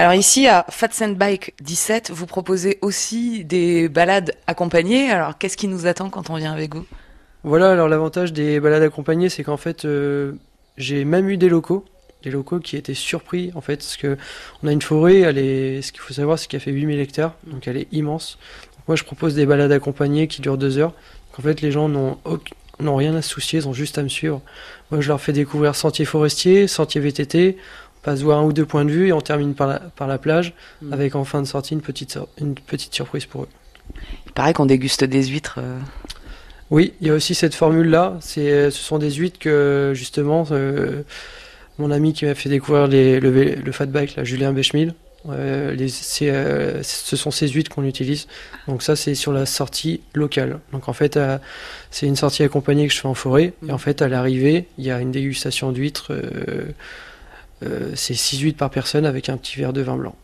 Alors ici, à Fat Sand Bike 17, vous proposez aussi des balades accompagnées. Alors qu'est-ce qui nous attend quand on vient avec vous? Voilà, alors l'avantage des balades accompagnées, c'est qu'en fait, euh, j'ai même eu des locaux, des locaux qui étaient surpris, en fait, parce que on a une forêt, elle ce qu'il faut savoir, c'est qu'elle fait 8000 hectares, donc elle est immense. Donc moi, je propose des balades accompagnées qui durent deux heures. En fait, les gens n'ont n'ont rien à se soucier, ils ont juste à me suivre. Moi, je leur fais découvrir sentier forestier, sentier VTT, passe voir un ou deux points de vue et on termine par la, par la plage, Mm. avec en fin de sortie une petite, une petite surprise pour eux. Il paraît qu'on déguste des huîtres. euh, Oui, il y a aussi cette formule-là. C'est, ce sont des huîtres que justement euh, mon ami qui m'a fait découvrir les- le, le fat bike, là, Julien Bechmil, euh, les- euh, ce sont ces huîtres qu'on utilise. Donc ça, c'est sur la sortie locale. Donc en fait, euh, c'est une sortie accompagnée que je fais en forêt. Et en fait, à l'arrivée, il y a une dégustation d'huîtres. Euh, euh, c'est 6 huîtres par personne avec un petit verre de vin blanc.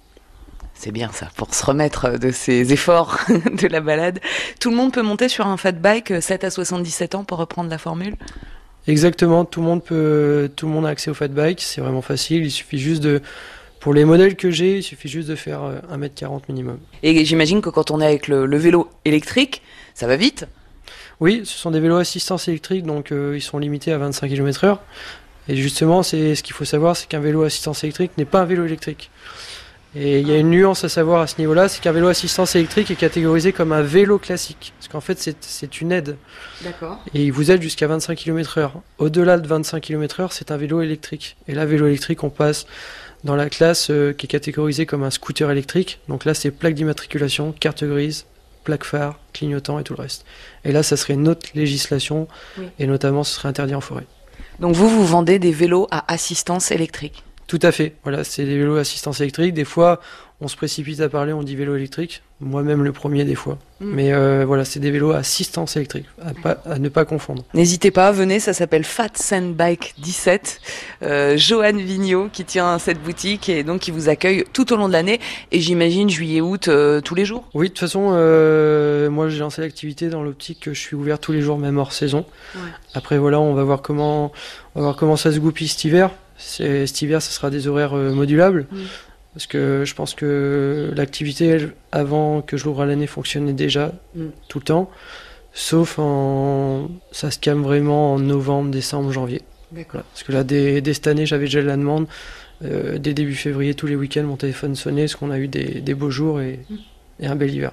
C'est bien ça, pour se remettre de ses efforts de la balade. Tout le monde peut monter sur un fat bike euh, 7 à 77 ans pour reprendre la formule Exactement, tout le monde peut, tout le monde a accès au fat bike, c'est vraiment facile. Il suffit juste de, pour les modèles que j'ai, il suffit juste de faire euh, 1m40 minimum. Et j'imagine que quand on est avec le, le vélo électrique, ça va vite? Oui, ce sont des vélos assistance électrique, donc euh, ils sont limités à 25 km/h. Et justement, c'est ce qu'il faut savoir, c'est qu'un vélo assistance électrique n'est pas un vélo électrique. Et il y a une nuance à savoir à ce niveau-là, c'est qu'un vélo assistance électrique est catégorisé comme un vélo classique, parce qu'en fait c'est- une aide. D'accord. Et il vous aide jusqu'à 25 km/h. Au-delà de 25 km/h, c'est un vélo électrique. Et là, vélo électrique, on passe dans la classe euh, qui est catégorisée comme un scooter électrique. Donc là, c'est plaque d'immatriculation, carte grise, plaque phare, clignotant et tout le reste. Et là, ça serait notre législation, Oui. et notamment, ce serait interdit en forêt. Donc vous, vous vendez des vélos à assistance électrique. Tout à fait. Voilà, c'est des vélos assistance électrique. Des fois, on se précipite à parler, on dit vélo électrique. Moi-même le premier des fois. Mm. Mais euh, voilà, c'est des vélos à assistance électrique, à, pas- à ne pas confondre. N'hésitez pas, venez, ça s'appelle Fat Sand Bike 17. Euh, Johan Vigneault qui tient cette boutique et donc qui vous accueille tout au long de l'année. Et j'imagine juillet-août euh, tous les jours. Oui, de toute façon, euh, moi j'ai lancé l'activité dans l'optique que je suis ouvert tous les jours, même hors saison. Ouais. Après voilà, on va voir comment, on va voir comment ça se goupille cet hiver. Cet hiver, ce sera des horaires modulables. Mm. Parce que je pense que l'activité, avant que je l'ouvre à l'année, fonctionnait déjà Mm. tout le temps. Sauf en. Ça se calme vraiment en novembre, décembre, janvier. Voilà. Parce que là, dès, dès cette année, j'avais déjà la demande. Euh, dès début février, tous les week-ends, mon téléphone sonnait, parce qu'on a eu des, des beaux jours et, et un bel hiver.